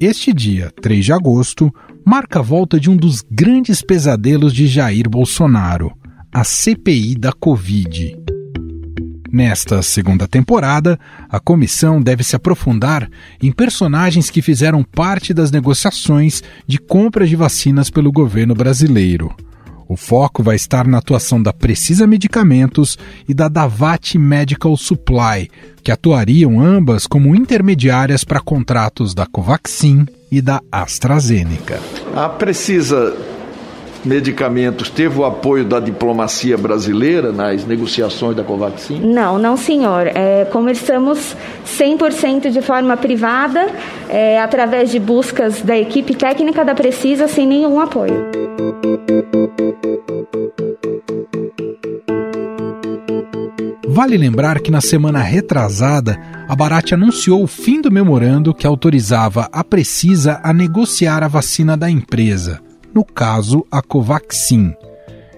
Este dia, 3 de agosto, marca a volta de um dos grandes pesadelos de Jair Bolsonaro, a CPI da Covid. Nesta segunda temporada, a comissão deve se aprofundar em personagens que fizeram parte das negociações de compra de vacinas pelo governo brasileiro. O foco vai estar na atuação da Precisa Medicamentos e da Davat Medical Supply, que atuariam ambas como intermediárias para contratos da Covaxin e da AstraZeneca. A Precisa medicamentos teve o apoio da diplomacia brasileira nas negociações da Covaxin? Não, não, senhor. É, conversamos 100% de forma privada, é, através de buscas da equipe técnica da Precisa, sem nenhum apoio. Vale lembrar que na semana retrasada, a Barat anunciou o fim do memorando que autorizava a Precisa a negociar a vacina da empresa no caso a Covaxin.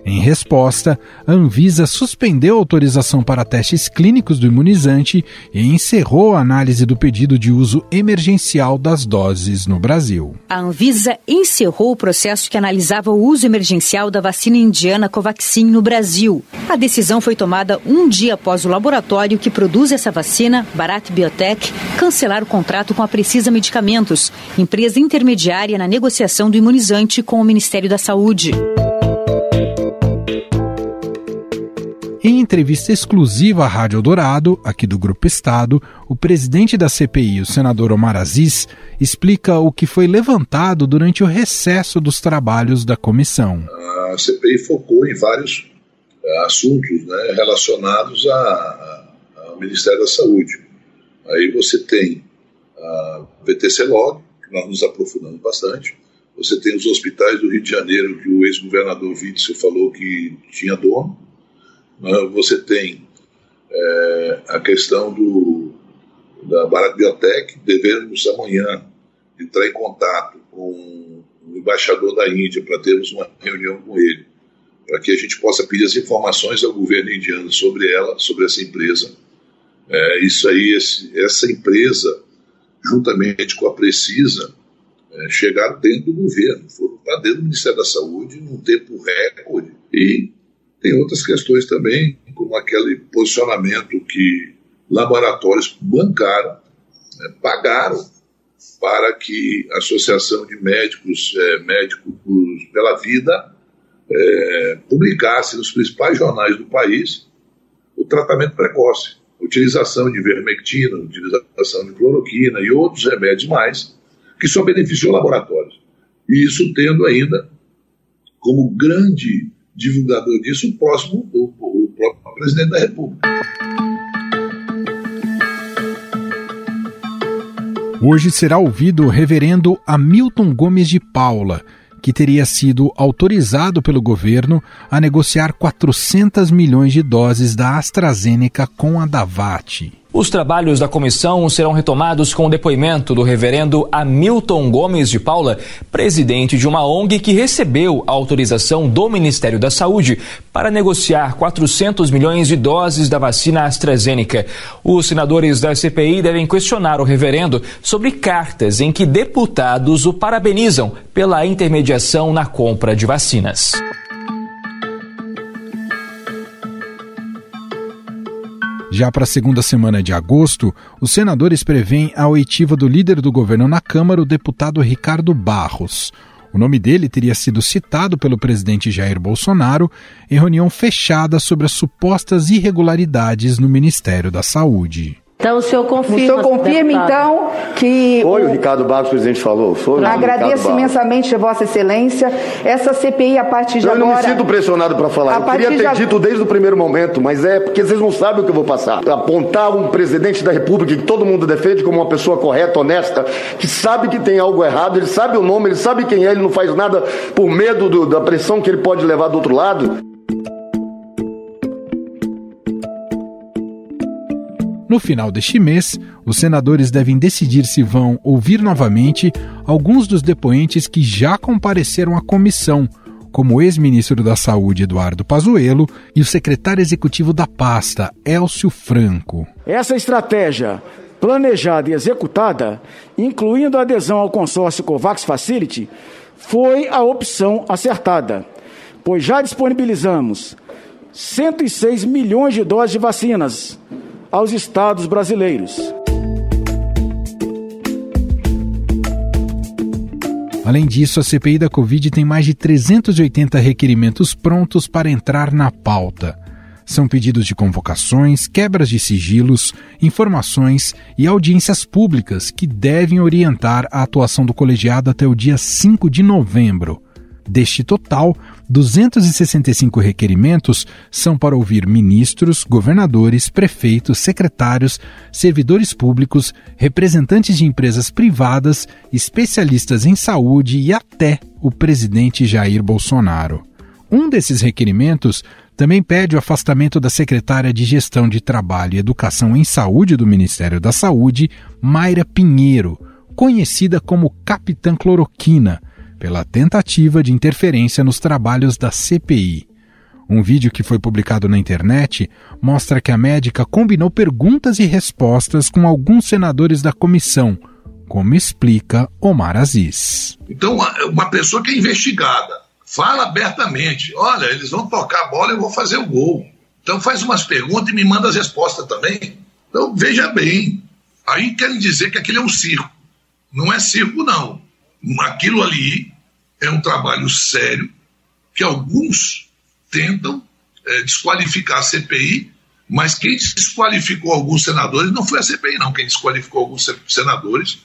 Em resposta, a Anvisa suspendeu a autorização para testes clínicos do imunizante e encerrou a análise do pedido de uso emergencial das doses no Brasil. A Anvisa encerrou o processo que analisava o uso emergencial da vacina indiana Covaxin no Brasil. A decisão foi tomada um dia após o laboratório que produz essa vacina, Bharat Biotech, cancelar o contrato com a Precisa Medicamentos, empresa intermediária na negociação do imunizante com o Ministério da Saúde. Entrevista exclusiva à Rádio Dourado, aqui do Grupo Estado, o presidente da CPI, o senador Omar Aziz, explica o que foi levantado durante o recesso dos trabalhos da comissão. A CPI focou em vários eh, assuntos né, relacionados a, a, ao Ministério da Saúde. Aí você tem a VTC Log, que nós nos aprofundamos bastante. Você tem os hospitais do Rio de Janeiro, que o ex-governador Witzel falou que tinha dono você tem é, a questão do, da Bharat Biotech, devemos amanhã entrar em contato com o embaixador da Índia para termos uma reunião com ele, para que a gente possa pedir as informações ao governo indiano sobre ela, sobre essa empresa. É, isso aí, esse, essa empresa, juntamente com a Precisa, é, chegaram dentro do governo, foram para dentro do Ministério da Saúde num tempo recorde e tem outras questões também, como aquele posicionamento que laboratórios bancaram, né, pagaram para que a Associação de Médicos, é, Médicos pela Vida, é, publicasse nos principais jornais do país o tratamento precoce, utilização de vermectina, utilização de cloroquina e outros remédios mais, que só beneficiou laboratórios. E isso tendo ainda como grande divulgador disso, o próximo, o, o próprio presidente da República. Hoje será ouvido o reverendo Hamilton Gomes de Paula, que teria sido autorizado pelo governo a negociar 400 milhões de doses da AstraZeneca com a Davat. Os trabalhos da comissão serão retomados com o depoimento do reverendo Hamilton Gomes de Paula, presidente de uma ONG que recebeu autorização do Ministério da Saúde para negociar 400 milhões de doses da vacina AstraZeneca. Os senadores da CPI devem questionar o reverendo sobre cartas em que deputados o parabenizam pela intermediação na compra de vacinas. Já para a segunda semana de agosto, os senadores prevêem a oitiva do líder do governo na Câmara, o deputado Ricardo Barros. O nome dele teria sido citado pelo presidente Jair Bolsonaro em reunião fechada sobre as supostas irregularidades no Ministério da Saúde. Então o senhor confirma. O senhor confirma, então, que. Foi o, o Ricardo Barros que o presidente falou. Foi Agradeço imensamente a Vossa Excelência. Essa CPI, a partir de eu agora. Eu não me sinto pressionado para falar. Eu queria ter de... dito desde o primeiro momento, mas é porque vocês não sabem o que eu vou passar. Apontar um presidente da República que todo mundo defende como uma pessoa correta, honesta, que sabe que tem algo errado, ele sabe o nome, ele sabe quem é, ele não faz nada por medo do, da pressão que ele pode levar do outro lado. No final deste mês, os senadores devem decidir se vão ouvir novamente alguns dos depoentes que já compareceram à comissão, como o ex-ministro da Saúde Eduardo Pazuello e o secretário executivo da pasta, Elcio Franco. Essa estratégia planejada e executada, incluindo a adesão ao consórcio COVAX Facility, foi a opção acertada, pois já disponibilizamos 106 milhões de doses de vacinas aos estados brasileiros. Além disso, a CPI da Covid tem mais de 380 requerimentos prontos para entrar na pauta. São pedidos de convocações, quebras de sigilos, informações e audiências públicas que devem orientar a atuação do colegiado até o dia 5 de novembro. Deste total, 265 requerimentos são para ouvir ministros, governadores, prefeitos, secretários, servidores públicos, representantes de empresas privadas, especialistas em saúde e até o presidente Jair Bolsonaro. Um desses requerimentos também pede o afastamento da secretária de Gestão de Trabalho e Educação em Saúde do Ministério da Saúde, Mayra Pinheiro, conhecida como Capitã Cloroquina pela tentativa de interferência nos trabalhos da CPI. Um vídeo que foi publicado na internet mostra que a médica combinou perguntas e respostas com alguns senadores da comissão, como explica Omar Aziz. Então, uma pessoa que é investigada fala abertamente: olha, eles vão tocar a bola e eu vou fazer o gol. Então, faz umas perguntas e me manda as respostas também. Então, veja bem. Aí querem dizer que aquilo é um circo. Não é circo, não. Aquilo ali é um trabalho sério que alguns tentam é, desqualificar a CPI, mas quem desqualificou alguns senadores não foi a CPI, não. Quem desqualificou alguns senadores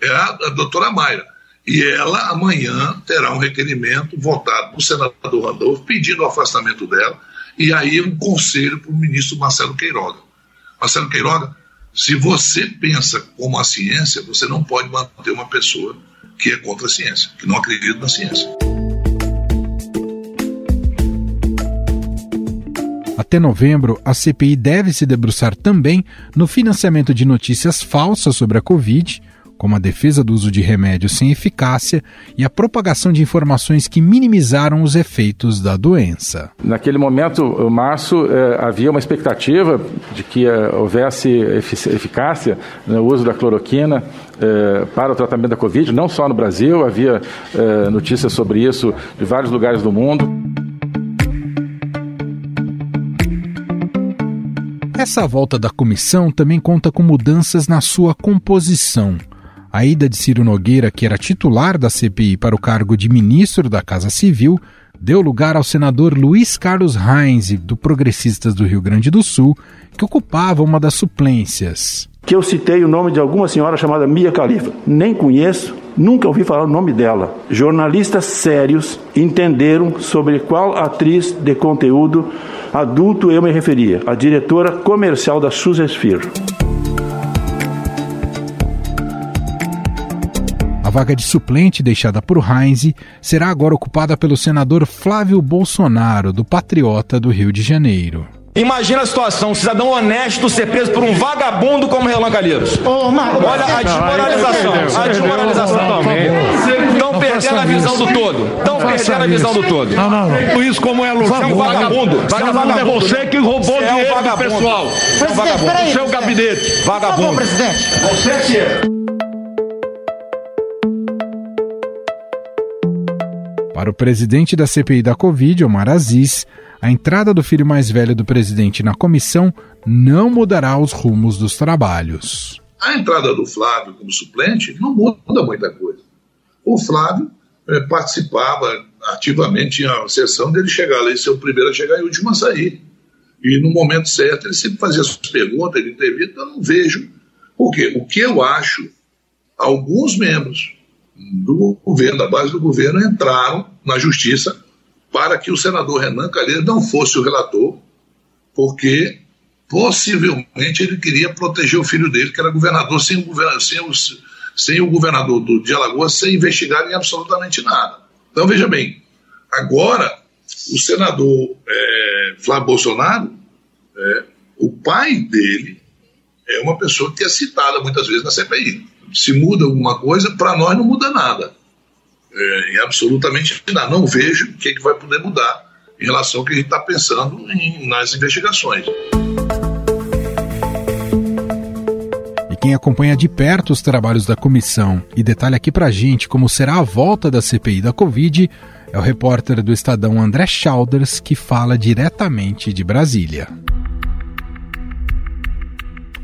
é a, a doutora Mayra. E ela amanhã terá um requerimento votado pelo senador Randolfo pedindo o afastamento dela e aí um conselho para o ministro Marcelo Queiroga. Marcelo Queiroga, se você pensa como a ciência, você não pode manter uma pessoa que é contra a ciência, que não acredita na ciência. Até novembro, a CPI deve se debruçar também no financiamento de notícias falsas sobre a Covid, como a defesa do uso de remédios sem eficácia e a propagação de informações que minimizaram os efeitos da doença. Naquele momento, março, eh, havia uma expectativa de que eh, houvesse eficácia no uso da cloroquina eh, para o tratamento da Covid, não só no Brasil, havia notícias sobre isso de vários lugares do mundo. Essa volta da comissão também conta com mudanças na sua composição. A ida de Ciro Nogueira, que era titular da CPI para o cargo de ministro da Casa Civil, deu lugar ao senador Luiz Carlos Reins, do Progressistas do Rio Grande do Sul, que ocupava uma das suplências. Que eu citei o nome de alguma senhora chamada Mia Khalifa. Nem conheço, nunca ouvi falar o nome dela. Jornalistas sérios entenderam sobre qual atriz de conteúdo adulto eu me referia, a diretora comercial da Suzesphere. Vaga de suplente deixada por Heinz será agora ocupada pelo senador Flávio Bolsonaro, do Patriota do Rio de Janeiro. Imagina a situação, um cidadão honesto ser preso por um vagabundo como Relan Calheiros. Olha a desmoralização, a desmoralização. Estão perdendo a visão do todo. Estão perdendo a visão do todo. Não, não, não. Isso como é Você é um vagabundo. Vagabundo é você que roubou é dinheiro do pessoal. Presidente, O seu gabinete. Vagabundo. presidente. Você que é. Para o presidente da CPI da Covid, Omar Aziz, a entrada do filho mais velho do presidente na comissão não mudará os rumos dos trabalhos. A entrada do Flávio como suplente não muda muita coisa. O Flávio é, participava ativamente a sessão dele chegar lá e ser o primeiro a chegar e o último a sair. E no momento certo ele sempre fazia as perguntas, ele entrevista, eu não vejo. Por quê? O que eu acho, alguns membros do governo, da base do governo, entraram na justiça para que o senador Renan Calheiros não fosse o relator, porque possivelmente ele queria proteger o filho dele, que era governador, sem o, governador, sem o, sem o governador do, de Alagoas ser investigado em absolutamente nada. Então, veja bem, agora o senador é, Flávio Bolsonaro, é, o pai dele é uma pessoa que é citada muitas vezes na CPI se muda alguma coisa, para nós não muda nada. É, absolutamente nada. Não vejo o que, é que vai poder mudar em relação ao que a gente está pensando em, nas investigações. E quem acompanha de perto os trabalhos da comissão e detalha aqui pra gente como será a volta da CPI da Covid é o repórter do Estadão André Schauders, que fala diretamente de Brasília.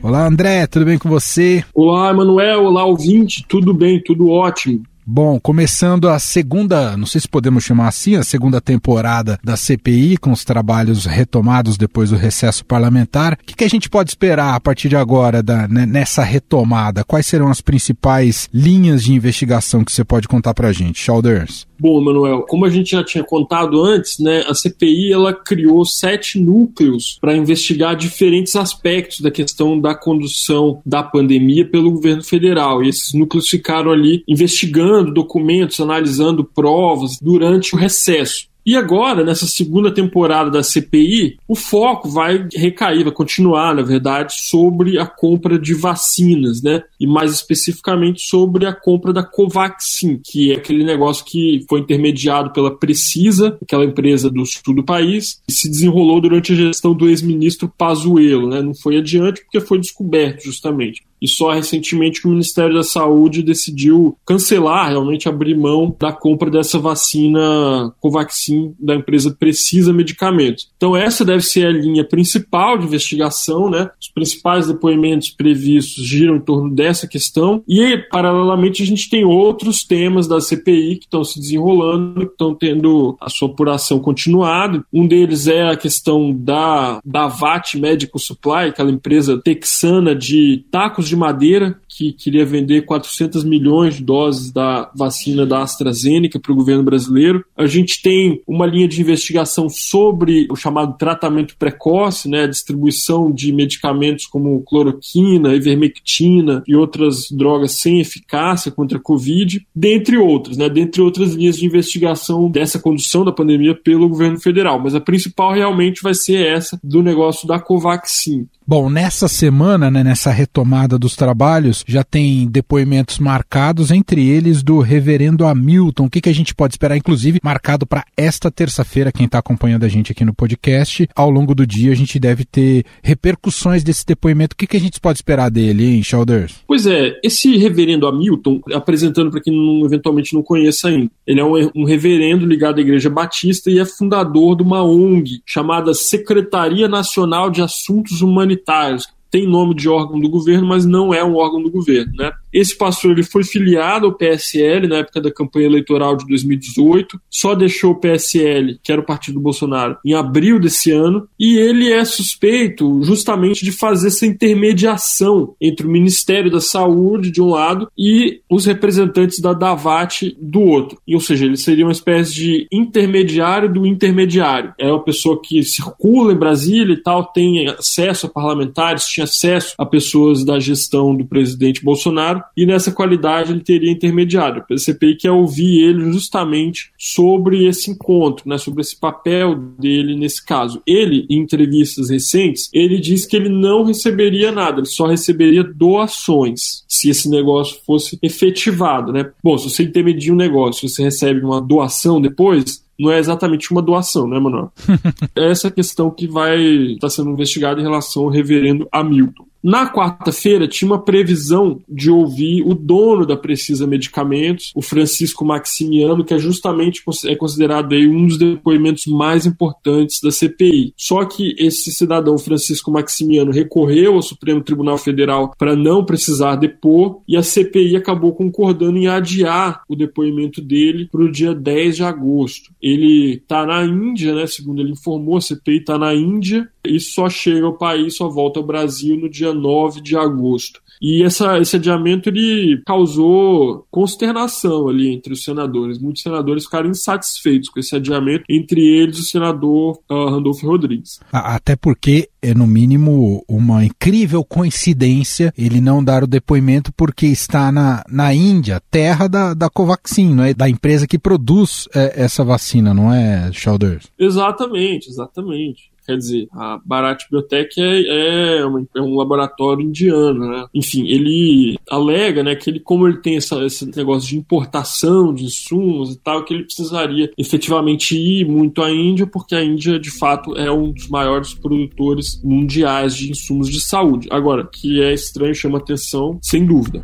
Olá, André, tudo bem com você? Olá, Emanuel, olá, ouvinte, tudo bem, tudo ótimo. Bom, começando a segunda, não sei se podemos chamar assim, a segunda temporada da CPI, com os trabalhos retomados depois do recesso parlamentar. O que, que a gente pode esperar a partir de agora da, né, nessa retomada? Quais serão as principais linhas de investigação que você pode contar para a gente? Shoulders. Bom, Manuel, como a gente já tinha contado antes, né, a CPI ela criou sete núcleos para investigar diferentes aspectos da questão da condução da pandemia pelo governo federal. E esses núcleos ficaram ali investigando documentos, analisando provas durante o recesso. E agora, nessa segunda temporada da CPI, o foco vai recair, vai continuar, na verdade, sobre a compra de vacinas, né? E mais especificamente sobre a compra da Covaxin, que é aquele negócio que foi intermediado pela Precisa, aquela empresa do sul do país, e se desenrolou durante a gestão do ex-ministro Pazuello, né? Não foi adiante porque foi descoberto, justamente e só recentemente o Ministério da Saúde decidiu cancelar, realmente abrir mão da compra dessa vacina Covaxin da empresa Precisa Medicamentos. Então essa deve ser a linha principal de investigação, né? Os principais depoimentos previstos giram em torno dessa questão e paralelamente a gente tem outros temas da CPI que estão se desenrolando, que estão tendo a sua apuração continuada. Um deles é a questão da da VAT Medical Supply, aquela empresa texana de tacos de Madeira, que queria vender 400 milhões de doses da vacina da AstraZeneca para o governo brasileiro. A gente tem uma linha de investigação sobre o chamado tratamento precoce, né, a distribuição de medicamentos como cloroquina, ivermectina e outras drogas sem eficácia contra a Covid, dentre outras, né, dentre outras linhas de investigação dessa condução da pandemia pelo governo federal. Mas a principal realmente vai ser essa do negócio da Covaxin. Bom, nessa semana, né, nessa retomada dos trabalhos, já tem depoimentos marcados, entre eles do reverendo Hamilton. O que, que a gente pode esperar, inclusive, marcado para esta terça-feira, quem está acompanhando a gente aqui no podcast. Ao longo do dia, a gente deve ter repercussões desse depoimento. O que, que a gente pode esperar dele, hein, Shoulders? Pois é, esse reverendo Hamilton, apresentando para quem não, eventualmente não conheça ainda, ele é um, um reverendo ligado à Igreja Batista e é fundador de uma ONG chamada Secretaria Nacional de Assuntos humanitários, tem nome de órgão do governo, mas não é um órgão do governo, né? Esse pastor ele foi filiado ao PSL na época da campanha eleitoral de 2018, só deixou o PSL, que era o partido do Bolsonaro, em abril desse ano, e ele é suspeito justamente de fazer essa intermediação entre o Ministério da Saúde de um lado e os representantes da Davat do outro. E, ou seja, ele seria uma espécie de intermediário do intermediário. É uma pessoa que circula em Brasília e tal, tem acesso a parlamentares, tinha acesso a pessoas da gestão do presidente Bolsonaro Bolsonaro, e nessa qualidade ele teria intermediário. A CPI quer ouvir ele justamente sobre esse encontro, né, sobre esse papel dele nesse caso. Ele, em entrevistas recentes, ele diz que ele não receberia nada, ele só receberia doações, se esse negócio fosse efetivado. Né? Bom, se você intermedia um negócio, você recebe uma doação depois, não é exatamente uma doação, né, Manuel? é essa questão que vai estar sendo investigada em relação ao reverendo Hamilton. Na quarta-feira, tinha uma previsão de ouvir o dono da Precisa Medicamentos, o Francisco Maximiano, que é justamente é considerado aí um dos depoimentos mais importantes da CPI. Só que esse cidadão, Francisco Maximiano, recorreu ao Supremo Tribunal Federal para não precisar depor e a CPI acabou concordando em adiar o depoimento dele para o dia 10 de agosto. Ele está na Índia, né? Segundo ele informou, a CPI está na Índia e só chega ao país, só volta ao Brasil no dia 9 de agosto. E essa, esse adiamento ele causou consternação ali entre os senadores. Muitos senadores ficaram insatisfeitos com esse adiamento, entre eles o senador uh, Randolfo Rodrigues. Até porque é, no mínimo, uma incrível coincidência ele não dar o depoimento porque está na, na Índia, terra da, da Covaxin, não é? da empresa que produz é, essa vacina, não é, Chalders? Exatamente, exatamente. Quer dizer, a Bharat Biotech é, é, uma, é um laboratório indiano, né? Enfim, ele alega, né, que ele, como ele tem essa, esse negócio de importação de insumos e tal, que ele precisaria efetivamente ir muito à Índia, porque a Índia, de fato, é um dos maiores produtores mundiais de insumos de saúde. Agora, que é estranho, chama atenção, sem dúvida.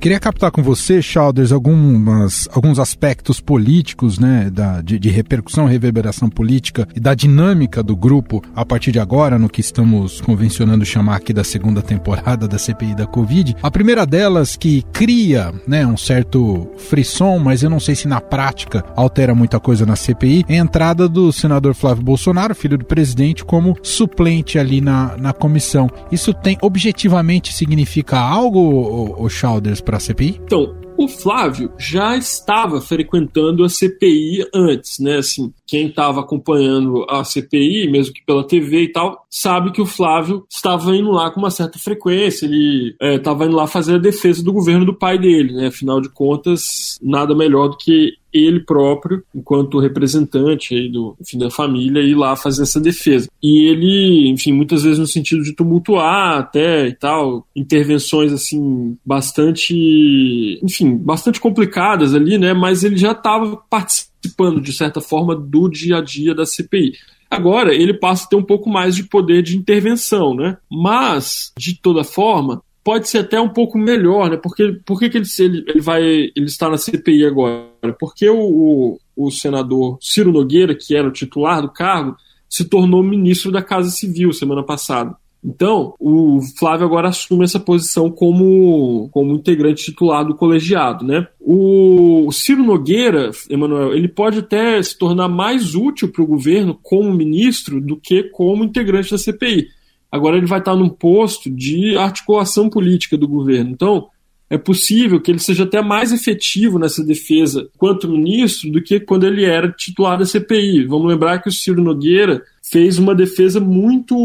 Queria captar com você, Chalders, algumas, alguns aspectos políticos, né, da, de, de, repercussão, reverberação política e da dinâmica do grupo a partir de agora, no que estamos convencionando chamar aqui da segunda temporada da CPI da Covid. A primeira delas que cria, né, um certo frisson, mas eu não sei se na prática altera muita coisa na CPI, é a entrada do senador Flávio Bolsonaro, filho do presidente, como suplente ali na, na comissão. Isso tem objetivamente significa algo, o, o Chalders, para a CPI? Então, o Flávio já estava frequentando a CPI antes, né? Assim, quem estava acompanhando a CPI, mesmo que pela TV e tal, sabe que o Flávio estava indo lá com uma certa frequência. Ele estava é, indo lá fazer a defesa do governo do pai dele, né? Afinal de contas, nada melhor do que ele próprio, enquanto representante aí do, enfim, da família, ir lá fazer essa defesa. E ele, enfim, muitas vezes no sentido de tumultuar até e tal, intervenções assim bastante, enfim, bastante complicadas ali, né? Mas ele já estava participando de certa forma do dia a dia da CPI. Agora ele passa a ter um pouco mais de poder de intervenção, né? Mas, de toda forma, pode ser até um pouco melhor, né? Porque por que, que ele, ele, ele, vai ele está na CPI agora? Porque o, o, o, senador Ciro Nogueira, que era o titular do cargo, se tornou ministro da Casa Civil semana passada. Então, o Flávio agora assume essa posição como, como integrante titular do colegiado, né? O Ciro Nogueira, Emanuel, ele pode até se tornar mais útil para o governo como ministro do que como integrante da CPI agora ele vai estar num posto de articulação política do governo. Então, é possível que ele seja até mais efetivo nessa defesa quanto ministro do que quando ele era titular da CPI. Vamos lembrar que o Ciro Nogueira fez uma defesa muito,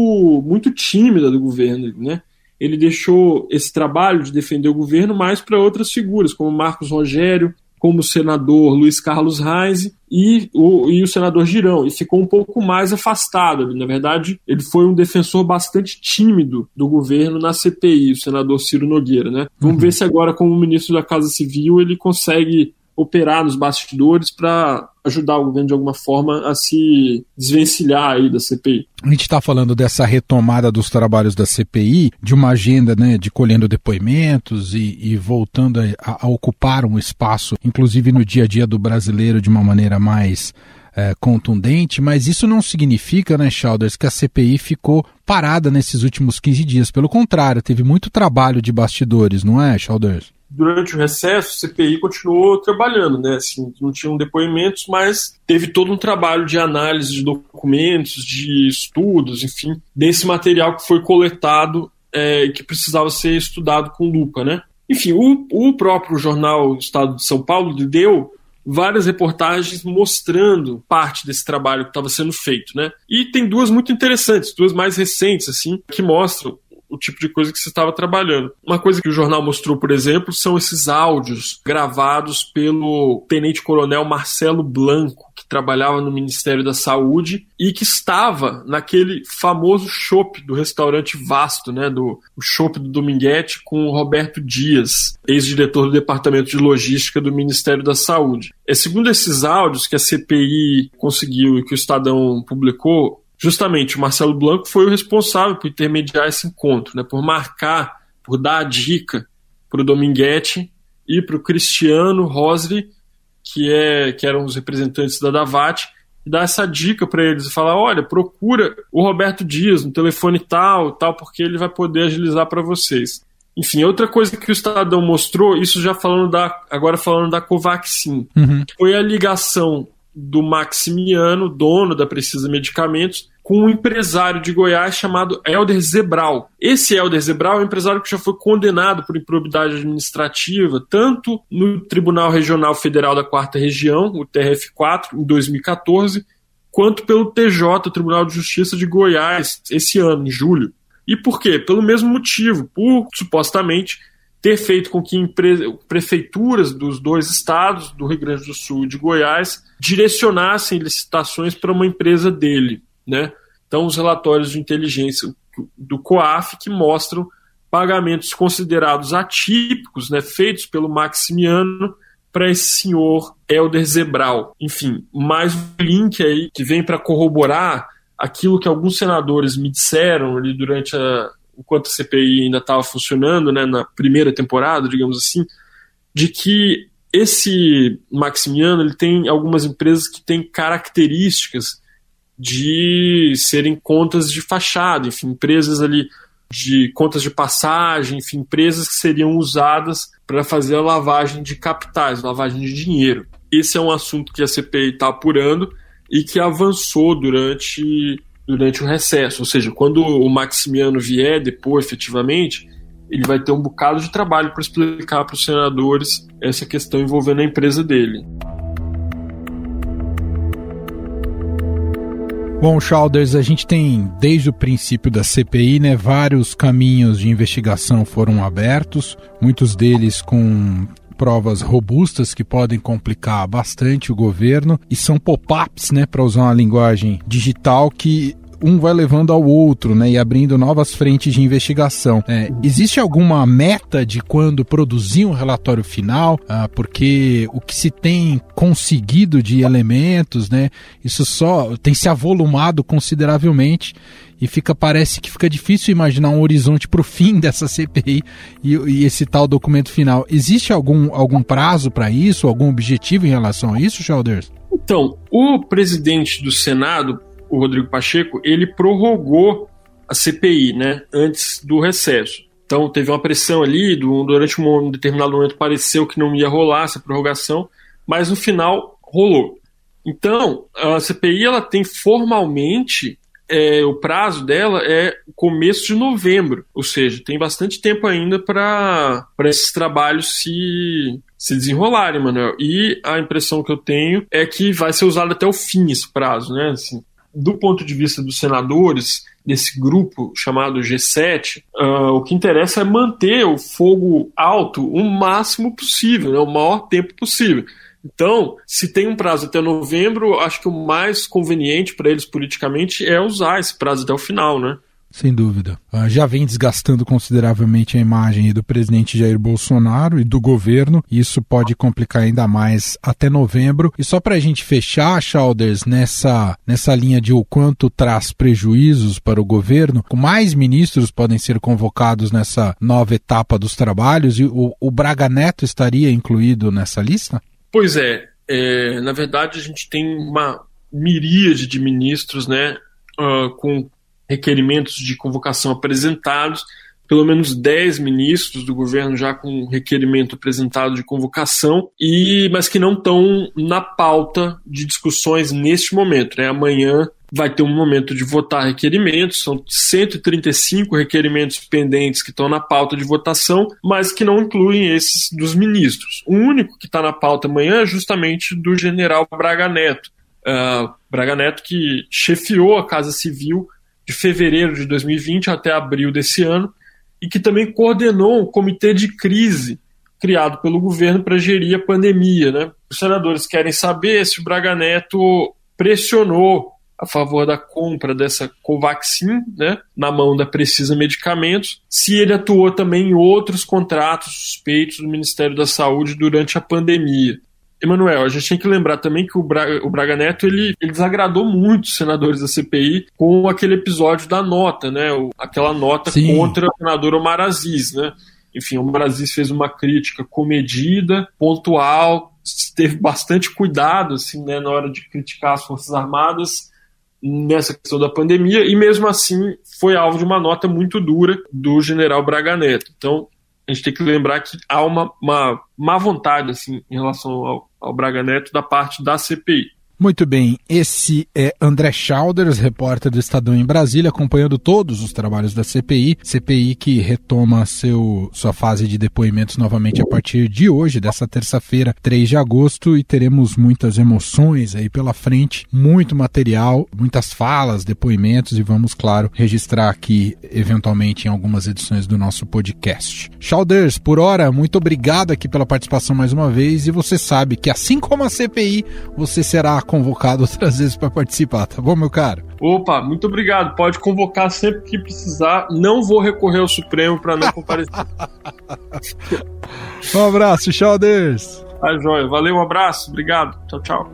muito tímida do governo, né? Ele deixou esse trabalho de defender o governo mais para outras figuras, como Marcos Rogério, como o senador Luiz Carlos Reis e o, e o senador Girão, e ficou um pouco mais afastado. Na verdade, ele foi um defensor bastante tímido do governo na CPI, o senador Ciro Nogueira. Né? Vamos uhum. ver se agora, como ministro da Casa Civil, ele consegue operar nos bastidores para ajudar o governo de alguma forma a se desvencilhar aí da CPI. A gente está falando dessa retomada dos trabalhos da CPI, de uma agenda né, de colhendo depoimentos e, e voltando a, a, ocupar um espaço, inclusive no dia a dia do brasileiro, de uma maneira mais é, contundente, mas isso não significa, né, Chalders, que a CPI ficou parada nesses últimos 15 dias. Pelo contrário, teve muito trabalho de bastidores, não é, Chalders? Durante o recesso, o CPI continuou trabalhando, né? Assim, não tinham depoimentos, mas teve todo um trabalho de análise de documentos, de estudos, enfim, desse material que foi coletado é, e que precisava ser estudado com lupa, né? Enfim, o, o próprio jornal Estado de São Paulo deu várias reportagens mostrando parte desse trabalho que estava sendo feito, né? E tem duas muito interessantes, duas mais recentes, assim, que mostram o tipo de coisa que você estava trabalhando. Uma coisa que o jornal mostrou, por exemplo, são esses áudios gravados pelo tenente-coronel Marcelo Blanco, que trabalhava no Ministério da Saúde e que estava naquele famoso chopp do restaurante Vasto, né, do chopp do Dominguete com o Roberto Dias, ex-diretor do Departamento de Logística do Ministério da Saúde. É segundo esses áudios que a CPI conseguiu e que o Estadão publicou, justamente o Marcelo Blanco foi o responsável por intermediar esse encontro, né, por marcar, por dar a dica para o Dominguete e para o Cristiano Rosli, que, é, que eram os representantes da Davat, e dar essa dica para eles e falar: olha, procura o Roberto Dias no telefone tal, tal, porque ele vai poder agilizar para vocês. Enfim, outra coisa que o Estadão mostrou, isso já falando da. agora falando da Covaxin, uhum. foi a ligação do Maximiano, dono da Precisa Medicamentos, com um empresário de Goiás chamado Helder Zebral. Esse Helder Zebral é um empresário que já foi condenado por improbidade administrativa, tanto no Tribunal Regional Federal da Quarta Região, o TRF4, em 2014, quanto pelo TJ, Tribunal de Justiça de Goiás, esse ano, em julho. E por quê? Pelo mesmo motivo, por supostamente ter feito com que prefeituras dos dois estados, do Rio Grande do Sul e de Goiás, direcionassem licitações para uma empresa dele. Né? Então, os relatórios de inteligência do COAF que mostram pagamentos considerados atípicos, né, feitos pelo Maximiano para esse senhor Helder Zebral. Enfim, mais um link aí que vem para corroborar aquilo que alguns senadores me disseram ali durante a, enquanto a CPI ainda estava funcionando, né, na primeira temporada, digamos assim, de que esse Maximiano ele tem algumas empresas que têm características de serem contas de fachada, enfim, empresas ali de contas de passagem, enfim, empresas que seriam usadas para fazer a lavagem de capitais, lavagem de dinheiro. Esse é um assunto que a CPI está apurando e que avançou durante durante o recesso. Ou seja, quando o Maximiano vier depois, efetivamente, ele vai ter um bocado de trabalho para explicar para os senadores essa questão envolvendo a empresa dele. Bom, Chalders, a gente tem desde o princípio da CPI, né, vários caminhos de investigação foram abertos, muitos deles com provas robustas que podem complicar bastante o governo e são pop-ups, né, para usar uma linguagem digital que um vai levando ao outro, né, e abrindo novas frentes de investigação. É, existe alguma meta de quando produzir um relatório final? Ah, porque o que se tem conseguido de elementos, né, isso só tem se avolumado consideravelmente e fica parece que fica difícil imaginar um horizonte para o fim dessa CPI e, e, esse tal documento final. Existe algum, algum prazo para isso, algum objetivo em relação a isso, Shelders? Então, o presidente do Senado o Rodrigo Pacheco, ele prorrogou a CPI, né, antes do recesso. Então teve uma pressão ali, durante um determinado momento pareceu que não ia rolar essa prorrogação, mas no final rolou. Então a CPI ela tem formalmente é, o prazo dela é começo de novembro, ou seja, tem bastante tempo ainda para esses trabalhos se, se desenrolarem, Manuel. E a impressão que eu tenho é que vai ser usado até o fim esse prazo, né? Assim, do ponto de vista dos senadores, desse grupo chamado G7, uh, ah, o que interessa é manter o fogo alto o máximo possível, né, o maior tempo possível. Então, se tem um prazo até novembro, acho que o mais conveniente para eles politicamente é usar esse prazo até o final, né? Sem dúvida. Uh, já vem desgastando consideravelmente a imagem do presidente Jair Bolsonaro e do governo. Isso pode complicar ainda mais até novembro. E só para a gente fechar, Chalders, nessa, nessa linha de o quanto traz prejuízos para o governo, mais ministros podem ser convocados nessa nova etapa dos trabalhos e o, o Braga Neto estaria incluído nessa lista? Pois é, é na verdade a gente tem uma miríade de ministros, né, uh, com requerimentos de convocação apresentados, pelo menos 10 ministros do governo já com requerimento apresentado de convocação, e mas que não estão na pauta de discussões neste momento. Né? Amanhã vai ter um momento de votar requerimentos, são 135 requerimentos pendentes que estão na pauta de votação, mas que não incluem esses dos ministros. O único que está na pauta amanhã é justamente do general Braga Neto. Uh, Braga Neto que chefiou a Casa Civil de fevereiro de 2020 até abril desse ano, e que também coordenou o comitê de crise criado pelo governo para gerir a pandemia. Né? Os senadores querem saber se o Braga Neto pressionou a favor da compra dessa Covaxin, né, na mão da Precisa Medicamentos, se ele atuou também em outros contratos suspeitos do Ministério da Saúde durante a pandemia. Emanuel, a gente tem que lembrar também que o Braga, o Braga Neto ele, ele desagradou muito os senadores da CPI com aquele episódio da nota, né? O, aquela nota Sim. contra o senador Omar Aziz, né? Enfim, o Omar Aziz fez uma crítica comedida, pontual, teve bastante cuidado assim, né, na hora de criticar as Forças Armadas nessa questão da pandemia e mesmo assim foi alvo de uma nota muito dura do general Braga Neto. Então, a gente tem que lembrar que há uma, uma má vontade assim, em relação ao, ao Braga Neto da parte da CPI. Muito bem, esse é André Schauders, repórter do Estadão em Brasília, acompanhando todos os trabalhos da CPI. CPI que retoma seu, sua fase de depoimentos novamente a partir de hoje, dessa terça-feira, 3 de agosto, e teremos muitas emoções aí pela frente, muito material, muitas falas, depoimentos, e vamos, claro, registrar aqui, eventualmente, em algumas edições do nosso podcast. Schauders, por hora, muito obrigado aqui pela participação mais uma vez, e você sabe que, assim como a CPI, você será convocado outras vezes para participar, tá bom, meu caro? Opa, muito obrigado. Pode convocar sempre que precisar. Não vou recorrer ao Supremo para não comparecer. um abraço, Chalders. Tá joia. Valeu, um abraço. Obrigado. Tchau, tchau.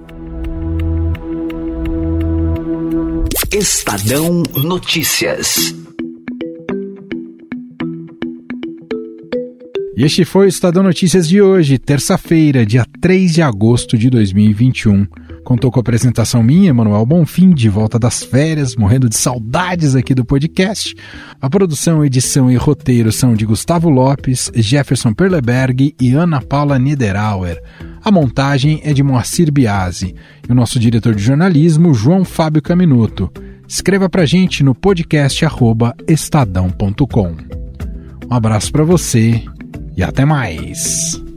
Estadão Notícias. E este foi o Estadão Notícias de hoje, terça-feira, dia 3 de agosto de 2021. Contou com a apresentação minha, Manuel Bonfim, de volta das férias, morrendo de saudades aqui do podcast. A produção, edição e roteiro são de Gustavo Lopes, Jefferson Perleberg e Ana Paula Niederauer. A montagem é de Moacir Biasi. E o nosso diretor de jornalismo, João Fábio Caminuto. Escreva pra gente no podcast estadão.com. Um abraço para você e até mais.